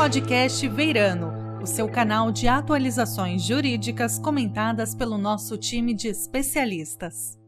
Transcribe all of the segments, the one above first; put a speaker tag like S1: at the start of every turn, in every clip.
S1: Podcast Veirano, o seu canal de atualizações jurídicas comentadas pelo nosso time de especialistas.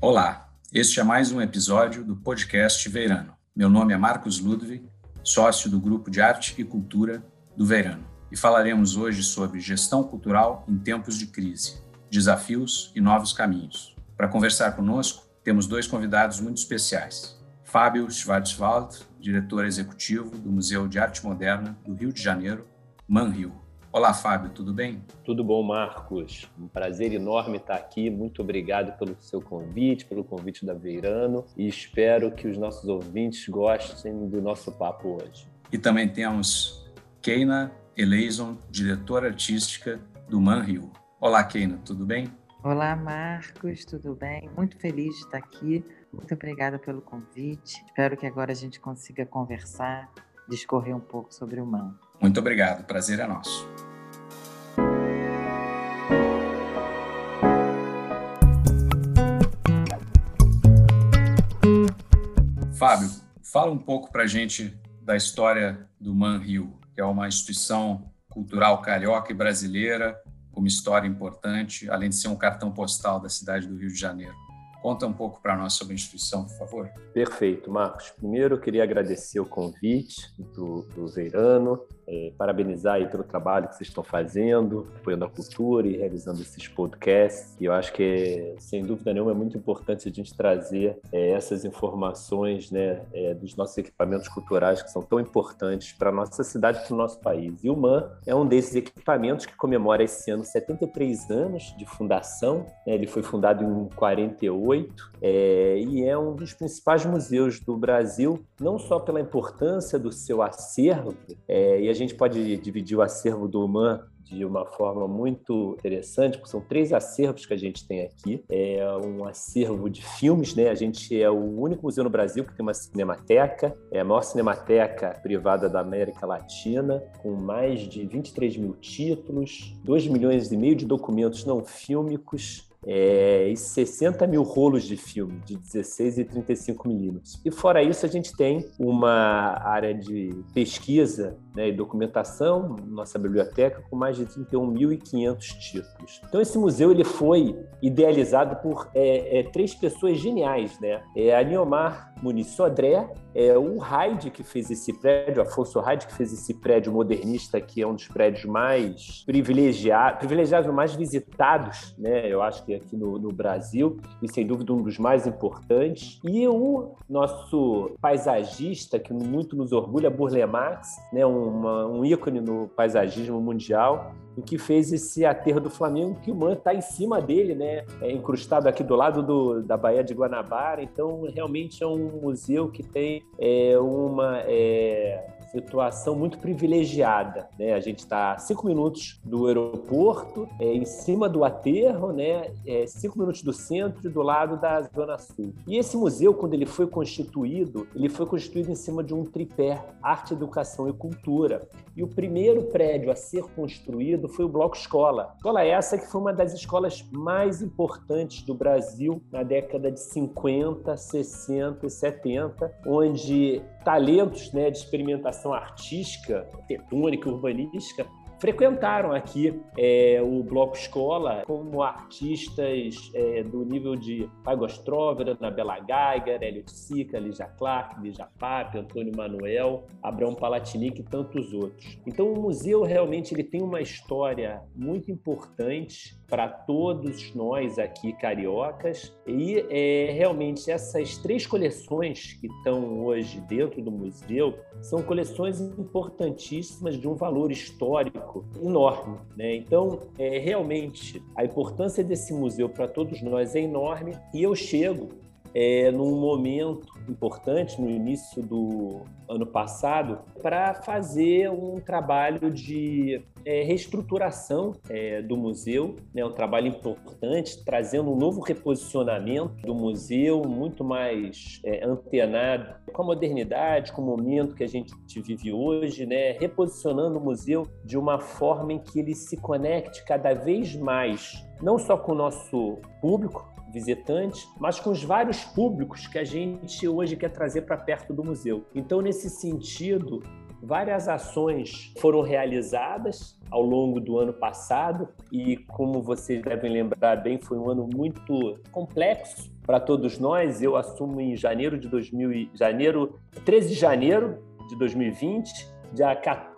S2: Olá, este é mais um episódio do Podcast Veirano. Meu nome é Marcos Ludwig, sócio do Grupo de Arte e Cultura do Veirano, e falaremos hoje sobre gestão cultural em tempos de crise, desafios e novos caminhos. Para conversar conosco, temos dois convidados muito especiais. Fábio Schwarzwald, diretor executivo do Museu de Arte Moderna do Rio de Janeiro, ManRio. Olá, Fábio, tudo bem?
S3: Tudo bom, Marcos. Um prazer enorme estar aqui. Muito obrigado pelo seu convite, pelo convite da Veirano e espero que os nossos ouvintes gostem do nosso papo hoje.
S2: E também temos Keina Eleison, diretora artística do Manrio. Olá, Keina, tudo bem?
S4: Olá, Marcos, tudo bem? Muito feliz de estar aqui. Muito obrigada pelo convite. Espero que agora a gente consiga conversar, discorrer um pouco sobre o MAN.
S2: Muito obrigado, prazer é nosso. Fábio, fala um pouco para a gente da história do Man Rio, que é uma instituição cultural carioca e brasileira, uma história importante, além de ser um cartão postal da cidade do Rio de Janeiro. Conta um pouco para nós sobre a instituição, por favor.
S3: Perfeito, Marcos. Primeiro, eu queria agradecer o convite do, do Veirano, é, parabenizar aí pelo trabalho que vocês estão fazendo, apoiando a cultura e realizando esses podcasts. E eu acho que, sem dúvida nenhuma, é muito importante a gente trazer é, essas informações né, é, dos nossos equipamentos culturais que são tão importantes para a nossa cidade e para o nosso país. E o MAN é um desses equipamentos que comemora esse ano 73 anos de fundação. Né? Ele foi fundado em 48 é, e é um dos principais museus do Brasil, não só pela importância do seu acervo, é, e a gente pode dividir o acervo do UMAN de uma forma muito interessante, porque são três acervos que a gente tem aqui. É um acervo de filmes, né? A gente é o único museu no Brasil que tem uma cinemateca, é a maior cinemateca privada da América Latina, com mais de 23 mil títulos, 2 milhões e meio de documentos não fílmicos, é, e 60 mil rolos de filme de 16 e 35 milímetros. E fora isso, a gente tem uma área de pesquisa né, e documentação, nossa biblioteca, com mais de 31.500 títulos. Então, esse museu ele foi idealizado por é, é, três pessoas geniais, né? É a Niomar Muniz Sodré, é o Hyde que fez esse prédio, Afonso Hyde que fez esse prédio modernista, que é um dos prédios mais privilegiados, privilegiados, mais visitados, né? Eu acho que aqui no, no, Brasil, e sem dúvida um dos mais importantes. E o nosso paisagista, que muito nos orgulha, Burle Marx, né? Uma, um ícone no paisagismo mundial, e que fez esse aterro do Flamengo, que o Man está em cima dele, né? É aqui do lado do, da Baía de Guanabara. Então, realmente é um museu que tem é, uma é, situação muito privilegiada. Né? A gente está a cinco minutos do aeroporto, é, em cima do aterro, né? É, cinco minutos do centro e do lado da Zona Sul. E esse museu, quando ele foi constituído, ele foi constituído em cima de um tripé, arte, educação e cultura. E o primeiro prédio a ser construído foi o Bloco Escola. Escola essa que foi uma das escolas mais importantes do Brasil na década de 50, 60 e 70, onde talentos né, de experimentação artística, arquitetônica, urbanística, frequentaram aqui é, o Bloco Escola como artistas é, do nível de Pagostrov, Anabela Geiger, Hélio Sica, Lígia Clark, Lígia Pape, Antônio Manuel, Abraão Palatinic e tantos outros. Então o museu realmente ele tem uma história muito importante para todos nós aqui cariocas e é, realmente essas três coleções que estão hoje dentro do museu são coleções importantíssimas de um valor histórico enorme. Né? Então, é, realmente, a importância desse museu para todos nós é enorme e eu chego é, num momento importante, no início do ano passado, para fazer um trabalho de é, reestruturação é, do museu, né, um trabalho importante, trazendo um novo reposicionamento do museu, muito mais é, antenado com a modernidade, com o momento que a gente vive hoje, né, reposicionando o museu de uma forma em que ele se conecte cada vez mais, não só com o nosso público, visitante, mas com os vários públicos que a gente hoje quer trazer para perto do museu. Então, nesse sentido, várias ações foram realizadas ao longo do ano passado e, como vocês devem lembrar bem, foi um ano muito complexo para todos nós. Eu assumo em janeiro de 2000, janeiro, 13 de janeiro de 2020, dia 14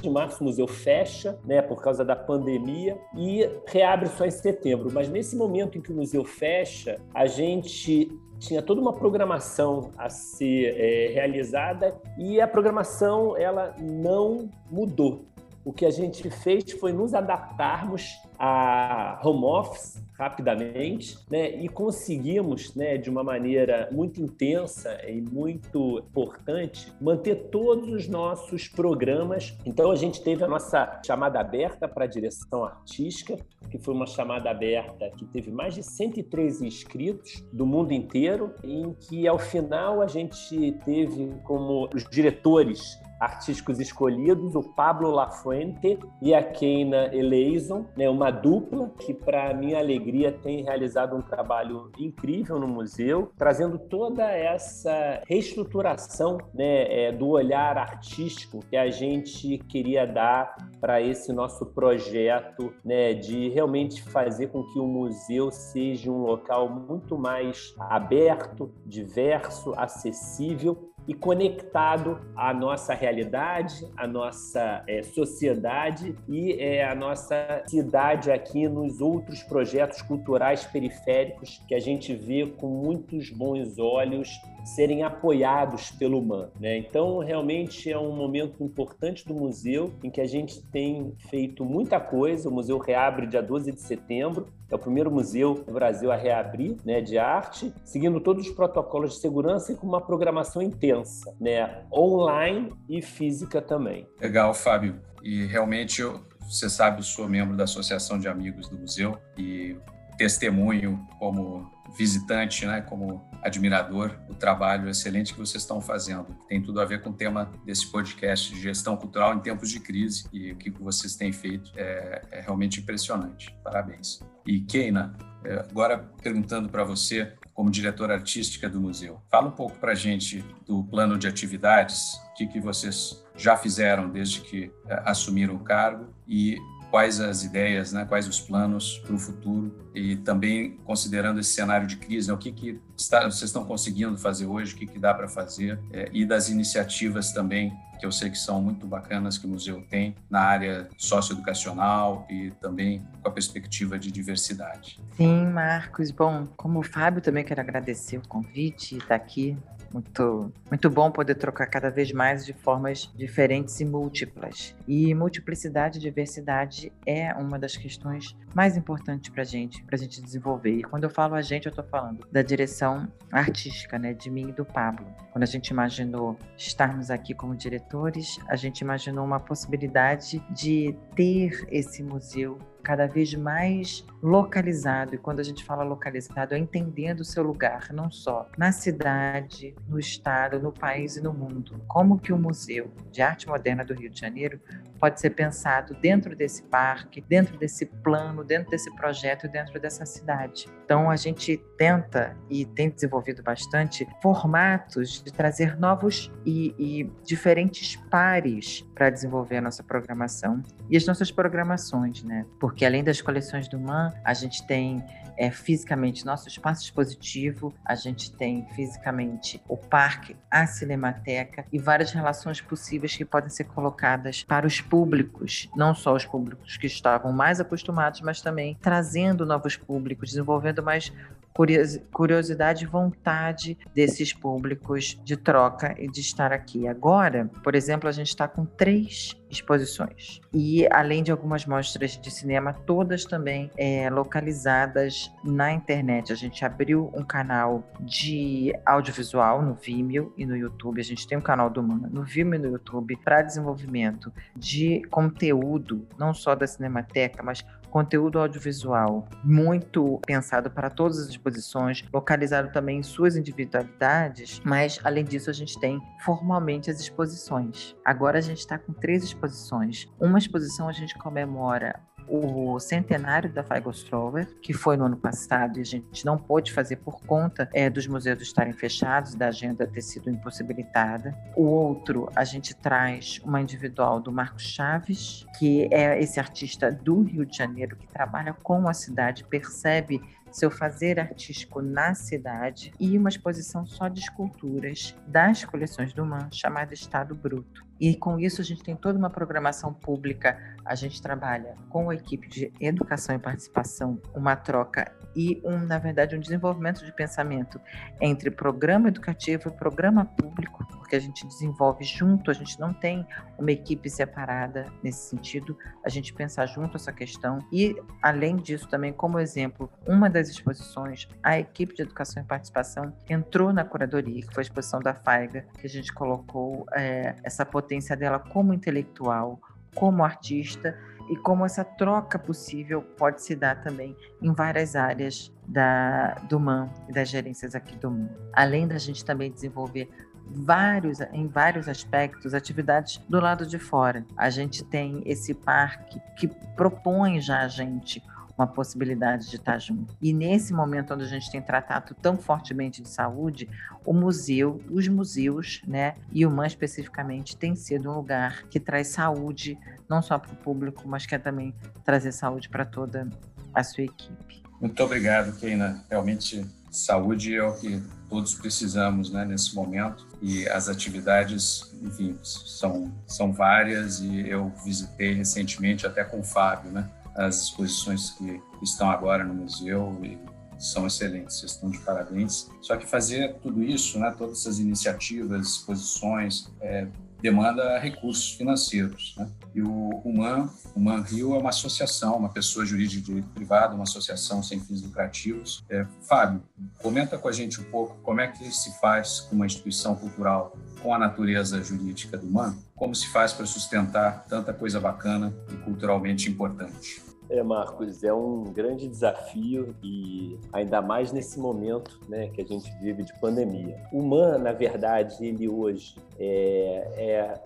S3: de março o museu fecha, né, por causa da pandemia e reabre só em setembro. Mas nesse momento em que o museu fecha, a gente tinha toda uma programação a ser é, realizada e a programação ela não mudou. O que a gente fez foi nos adaptarmos a home office rapidamente, né, e conseguimos, né, de uma maneira muito intensa e muito importante, manter todos os nossos programas. Então a gente teve a nossa chamada aberta para a direção artística, que foi uma chamada aberta que teve mais de 103 inscritos do mundo inteiro, em que ao final a gente teve como os diretores artísticos escolhidos, o Pablo Lafuente e a Keina Eleison, né, uma dupla que, para minha alegria, tem realizado um trabalho incrível no museu, trazendo toda essa reestruturação né, é, do olhar artístico que a gente queria dar para esse nosso projeto né, de realmente fazer com que o museu seja um local muito mais aberto, diverso, acessível e conectado à nossa realidade, à nossa é, sociedade e é, à nossa cidade aqui nos outros projetos culturais periféricos que a gente vê com muitos bons olhos serem apoiados pelo MAN. Né? Então, realmente é um momento importante do museu em que a gente tem feito muita coisa. O museu reabre dia 12 de setembro, é o primeiro museu do Brasil a reabrir né, de arte, seguindo todos os protocolos de segurança e com uma programação intensa, né, online e física também.
S2: Legal, Fábio. E realmente você sabe, eu sou membro da Associação de Amigos do Museu e testemunho como visitante, né, como admirador, o trabalho excelente que vocês estão fazendo, que tem tudo a ver com o tema desse podcast de gestão cultural em tempos de crise e o que vocês têm feito é, é realmente impressionante. Parabéns. E Keina, é, agora perguntando para você, como diretora artística do museu, fala um pouco para a gente do plano de atividades, o que, que vocês já fizeram desde que é, assumiram o cargo e quais as ideias, né, quais os planos para o futuro e também considerando esse cenário de crise, né, o que, que está, vocês estão conseguindo fazer hoje, o que, que dá para fazer é, e das iniciativas também que eu sei que são muito bacanas que o museu tem na área socioeducacional e também com a perspectiva de diversidade.
S4: Sim, Marcos. Bom, como o Fábio, também quero agradecer o convite e estar aqui muito, muito bom poder trocar cada vez mais de formas diferentes e múltiplas. E multiplicidade e diversidade é uma das questões mais importantes para a gente, para a gente desenvolver. E quando eu falo a gente, eu estou falando da direção artística, né, de mim e do Pablo. Quando a gente imaginou estarmos aqui como diretores, a gente imaginou uma possibilidade de ter esse museu cada vez mais localizado. E quando a gente fala localizado, é entendendo o seu lugar, não só na cidade, no estado, no país e no mundo. Como que o Museu de Arte Moderna do Rio de Janeiro pode ser pensado dentro desse parque, dentro desse plano, dentro desse projeto, dentro dessa cidade. Então a gente tenta e tem desenvolvido bastante formatos de trazer novos e, e diferentes pares para desenvolver a nossa programação e as nossas programações, né? Porque além das coleções do MAN, a gente tem é, fisicamente nosso espaço expositivo, a gente tem fisicamente o parque, a cinemateca e várias relações possíveis que podem ser colocadas para os públicos, não só os públicos que estavam mais acostumados, mas também trazendo novos públicos, desenvolvendo mais curiosidade e vontade desses públicos de troca e de estar aqui. Agora, por exemplo, a gente está com três exposições e além de algumas mostras de cinema, todas também é, localizadas na internet. A gente abriu um canal de audiovisual no Vimeo e no YouTube. A gente tem um canal do Mana no Vimeo e no YouTube para desenvolvimento de conteúdo, não só da Cinemateca, mas conteúdo audiovisual muito pensado para todas as exposições, localizado também em suas individualidades, mas além disso a gente tem formalmente as exposições. Agora a gente está com três exposições. Uma exposição a gente comemora o centenário da Feigl-Strower, que foi no ano passado e a gente não pôde fazer por conta é, dos museus estarem fechados, da agenda ter sido impossibilitada. O outro, a gente traz uma individual do Marcos Chaves, que é esse artista do Rio de Janeiro que trabalha com a cidade, percebe seu fazer artístico na cidade e uma exposição só de esculturas das coleções do MAN, chamada Estado Bruto. E com isso a gente tem toda uma programação pública, a gente trabalha com a equipe de educação e participação, uma troca e um, na verdade, um desenvolvimento de pensamento entre programa educativo e programa público, porque a gente desenvolve junto, a gente não tem uma equipe separada nesse sentido, a gente pensa junto essa questão. E, além disso, também como exemplo, uma das exposições, a equipe de educação e participação entrou na curadoria, que foi a exposição da FAIGA, que a gente colocou é, essa potência dela como intelectual, como artista e como essa troca possível pode se dar também em várias áreas da, do MAN e das gerências aqui do MAN. Além da gente também desenvolver vários, em vários aspectos, atividades do lado de fora. A gente tem esse parque que propõe já a gente uma possibilidade de estar junto. E nesse momento onde a gente tem tratado tão fortemente de saúde, o museu, os museus, né, e o MAN especificamente, tem sido um lugar que traz saúde, não só para o público, mas quer também trazer saúde para toda a sua equipe.
S2: Muito obrigado, Keina. Realmente, saúde é o que todos precisamos né, nesse momento e as atividades, enfim, são, são várias e eu visitei recentemente até com o Fábio, né? As exposições que estão agora no museu e são excelentes, vocês estão de parabéns. Só que fazer tudo isso, né, todas essas iniciativas, exposições, é, demanda recursos financeiros. Né? E o Human, Human Rio é uma associação, uma pessoa jurídica de direito privado, uma associação sem fins lucrativos. É, Fábio, comenta com a gente um pouco como é que se faz com uma instituição cultural com a natureza jurídica do MAN, como se faz para sustentar tanta coisa bacana e culturalmente importante.
S3: É, Marcos, é um grande desafio e ainda mais nesse momento né, que a gente vive de pandemia. O MAN, na verdade, ele hoje é, é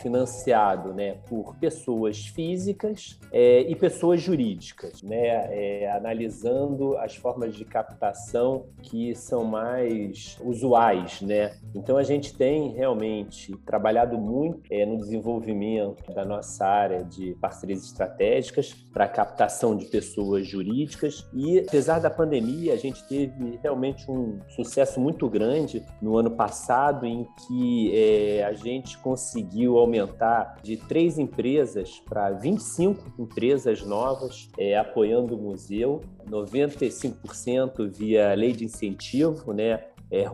S3: financiado né, por pessoas físicas é, e pessoas jurídicas, né, é, analisando as formas de captação que são mais usuais. Né? Então, a gente tem realmente trabalhado muito é, no desenvolvimento da nossa área de parcerias estratégicas para captação de pessoas jurídicas e, apesar da pandemia, a gente teve realmente um sucesso muito grande no ano passado em que é, a gente conseguiu aumentar de três empresas para 25 empresas novas é, apoiando o museu, 95% via lei de incentivo, né? É,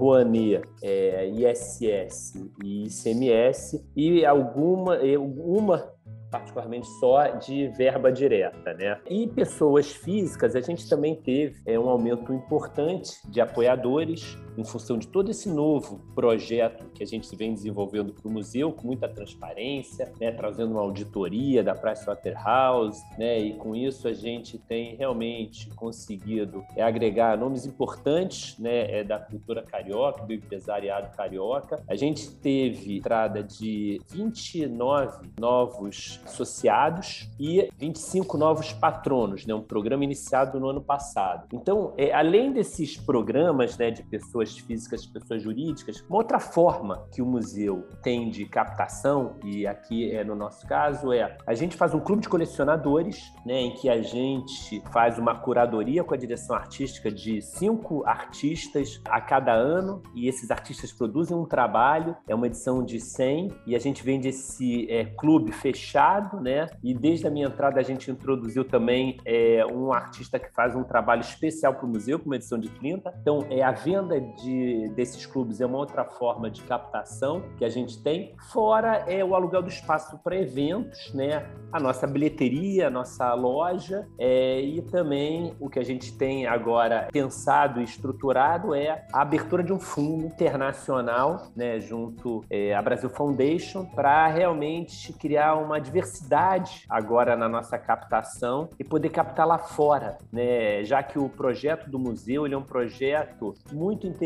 S3: é, ISS e ICMS, e alguma, uma particularmente só de verba direta, né? E pessoas físicas, a gente também teve é, um aumento importante de apoiadores em função de todo esse novo projeto que a gente vem desenvolvendo para o museu, com muita transparência, né, trazendo uma auditoria da Pricewaterhouse, né, e com isso a gente tem realmente conseguido é, agregar nomes importantes né, é, da cultura carioca, do empresariado carioca. A gente teve entrada de 29 novos associados e 25 novos patronos, né, um programa iniciado no ano passado. Então, é, além desses programas né, de pessoas pessoas físicas, pessoas jurídicas. Uma outra forma que o museu tem de captação, e aqui é no nosso caso, é a gente faz um clube de colecionadores, né, em que a gente faz uma curadoria com a direção artística de cinco artistas a cada ano, e esses artistas produzem um trabalho, é uma edição de 100, e a gente vende esse é, clube fechado, né, e desde a minha entrada a gente introduziu também é, um artista que faz um trabalho especial para o museu, com uma edição de 30. Então, é a venda de, desses clubes é uma outra forma de captação que a gente tem. Fora é o aluguel do espaço para eventos, né? A nossa bilheteria, a nossa loja é, e também o que a gente tem agora pensado e estruturado é a abertura de um fundo internacional, né? Junto é, à Brasil Foundation para realmente criar uma diversidade agora na nossa captação e poder captar lá fora, né? Já que o projeto do museu ele é um projeto muito interessante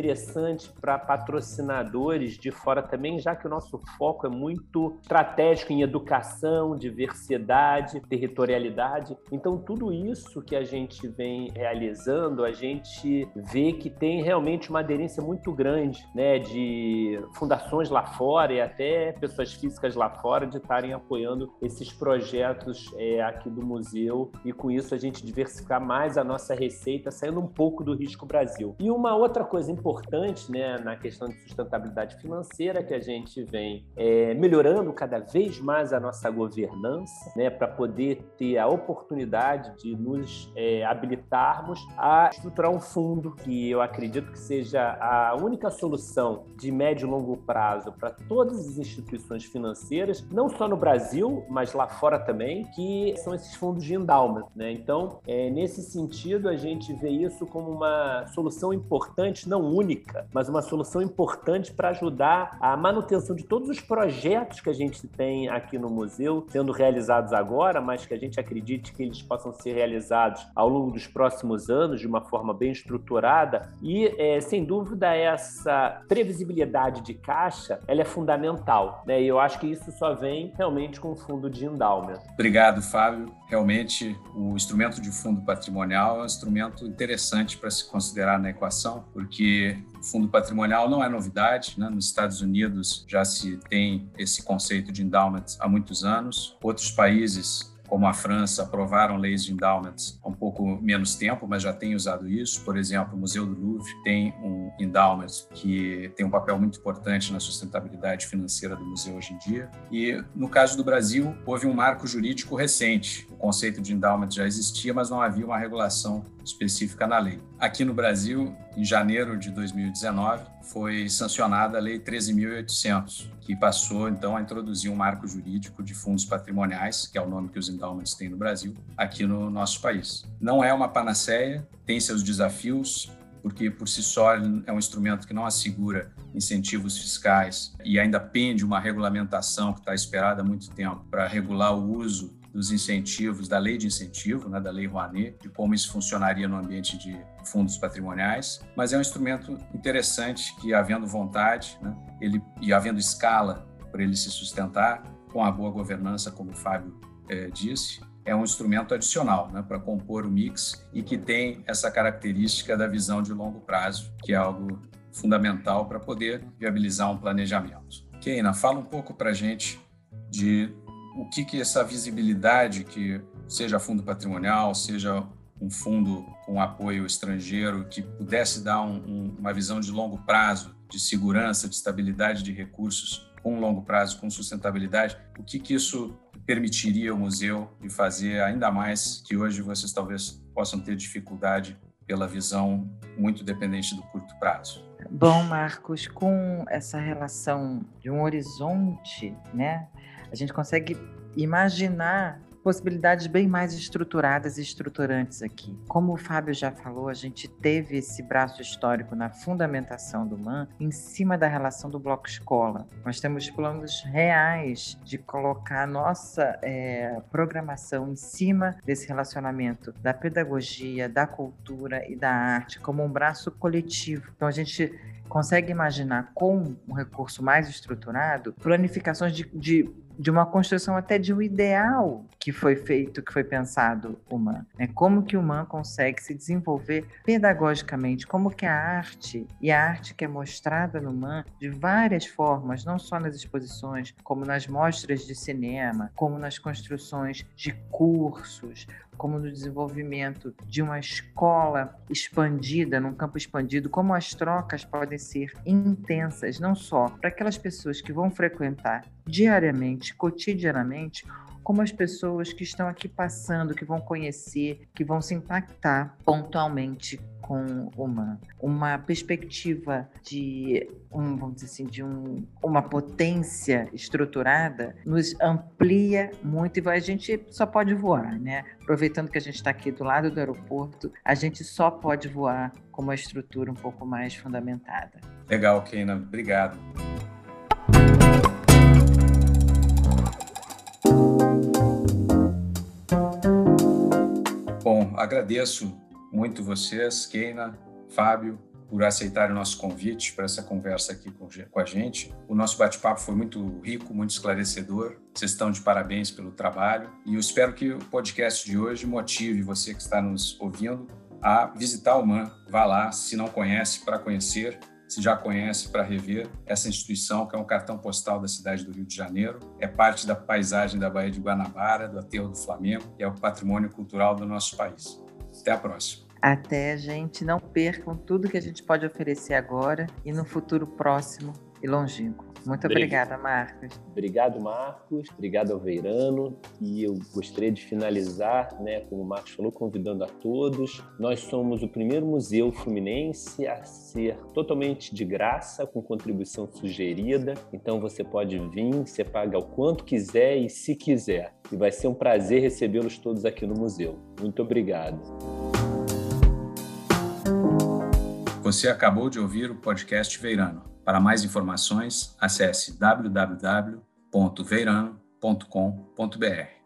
S3: para patrocinadores de fora também, já que o nosso foco é muito estratégico em educação, diversidade, territorialidade. Então, tudo isso que a gente vem realizando, a gente vê que tem realmente uma aderência muito grande, né, de fundações lá fora e até pessoas físicas lá fora de estarem apoiando esses projetos é, aqui do museu e com isso a gente diversificar mais a nossa receita, saindo um pouco do risco Brasil. E uma outra coisa importante, né, na questão de sustentabilidade financeira que a gente vem é, melhorando cada vez mais a nossa governança, né, para poder ter a oportunidade de nos é, habilitarmos a estruturar um fundo que eu acredito que seja a única solução de médio e longo prazo para todas as instituições financeiras, não só no Brasil, mas lá fora também, que são esses fundos de endowment. Né? Então, é, nesse sentido, a gente vê isso como uma solução importante, não única, mas uma solução importante para ajudar a manutenção de todos os projetos que a gente tem aqui no museu, sendo realizados agora, mas que a gente acredite que eles possam ser realizados ao longo dos próximos anos de uma forma bem estruturada e, é, sem dúvida, essa previsibilidade de caixa ela é fundamental. Né? E eu acho que isso só vem realmente com o fundo de endowment.
S2: Obrigado, Fábio. Realmente, o instrumento de fundo patrimonial é um instrumento interessante para se considerar na equação, porque fundo patrimonial não é novidade. Né? Nos Estados Unidos já se tem esse conceito de endowment há muitos anos. Outros países como a França, aprovaram leis de endowments há um pouco menos tempo, mas já tem usado isso. Por exemplo, o Museu do Louvre tem um endowment que tem um papel muito importante na sustentabilidade financeira do museu hoje em dia. E no caso do Brasil, houve um marco jurídico recente. O conceito de endowment já existia, mas não havia uma regulação específica na lei. Aqui no Brasil, em janeiro de 2019, foi sancionada a Lei 13.800, que passou então a introduzir um marco jurídico de fundos patrimoniais, que é o nome que os endowments têm no Brasil, aqui no nosso país. Não é uma panaceia, tem seus desafios, porque por si só é um instrumento que não assegura incentivos fiscais e ainda pende uma regulamentação que está esperada há muito tempo para regular o uso dos incentivos, da lei de incentivo, né, da lei Rouanet, de como isso funcionaria no ambiente de fundos patrimoniais, mas é um instrumento interessante que, havendo vontade né, ele, e havendo escala para ele se sustentar, com a boa governança, como o Fábio eh, disse, é um instrumento adicional né, para compor o mix e que tem essa característica da visão de longo prazo, que é algo fundamental para poder viabilizar um planejamento. Keina, fala um pouco para a gente de o que, que essa visibilidade, que seja fundo patrimonial, seja um fundo com apoio estrangeiro, que pudesse dar um, um, uma visão de longo prazo, de segurança, de estabilidade de recursos com longo prazo, com sustentabilidade, o que, que isso permitiria ao museu de fazer ainda mais que hoje vocês talvez possam ter dificuldade pela visão muito dependente do curto prazo?
S4: Bom, Marcos, com essa relação de um horizonte, né, a gente consegue imaginar possibilidades bem mais estruturadas e estruturantes aqui. Como o Fábio já falou, a gente teve esse braço histórico na fundamentação do MAN em cima da relação do bloco escola. Nós temos planos reais de colocar nossa é, programação em cima desse relacionamento da pedagogia, da cultura e da arte como um braço coletivo. Então a gente consegue imaginar com um recurso mais estruturado planificações de, de de uma construção até de um ideal que foi feito, que foi pensado humano. Né? Como que o humano consegue se desenvolver pedagogicamente, como que a arte, e a arte que é mostrada no MAN de várias formas, não só nas exposições, como nas mostras de cinema, como nas construções de cursos, como no desenvolvimento de uma escola expandida, num campo expandido, como as trocas podem ser intensas, não só para aquelas pessoas que vão frequentar diariamente, cotidianamente, como as pessoas que estão aqui passando, que vão conhecer, que vão se impactar pontualmente com uma, uma perspectiva de um, vamos dizer assim, de um, uma potência estruturada nos amplia muito e a gente só pode voar, né? Aproveitando que a gente está aqui do lado do aeroporto, a gente só pode voar com uma estrutura um pouco mais fundamentada.
S2: Legal, Keina. Obrigado. Agradeço muito vocês, Keina, Fábio, por aceitar o nosso convite para essa conversa aqui com a gente. O nosso bate-papo foi muito rico, muito esclarecedor. Vocês estão de parabéns pelo trabalho e eu espero que o podcast de hoje motive você que está nos ouvindo a visitar o MAN. Vá lá, se não conhece, para conhecer. Se já conhece, para rever essa instituição, que é um cartão postal da cidade do Rio de Janeiro, é parte da paisagem da Baía de Guanabara, do Aterro do Flamengo, e é o patrimônio cultural do nosso país. Até a próxima.
S4: Até, gente. Não percam tudo que a gente pode oferecer agora e no futuro próximo e longínquo. Muito obrigada, Marcos.
S3: Obrigado, Marcos. Obrigado ao Veirano. E eu gostaria de finalizar, né, como o Marcos falou, convidando a todos. Nós somos o primeiro museu fluminense a ser totalmente de graça, com contribuição sugerida. Então você pode vir, você paga o quanto quiser e se quiser. E vai ser um prazer recebê-los todos aqui no museu. Muito obrigado.
S2: Você acabou de ouvir o podcast Veirano. Para mais informações, acesse www.veirano.com.br.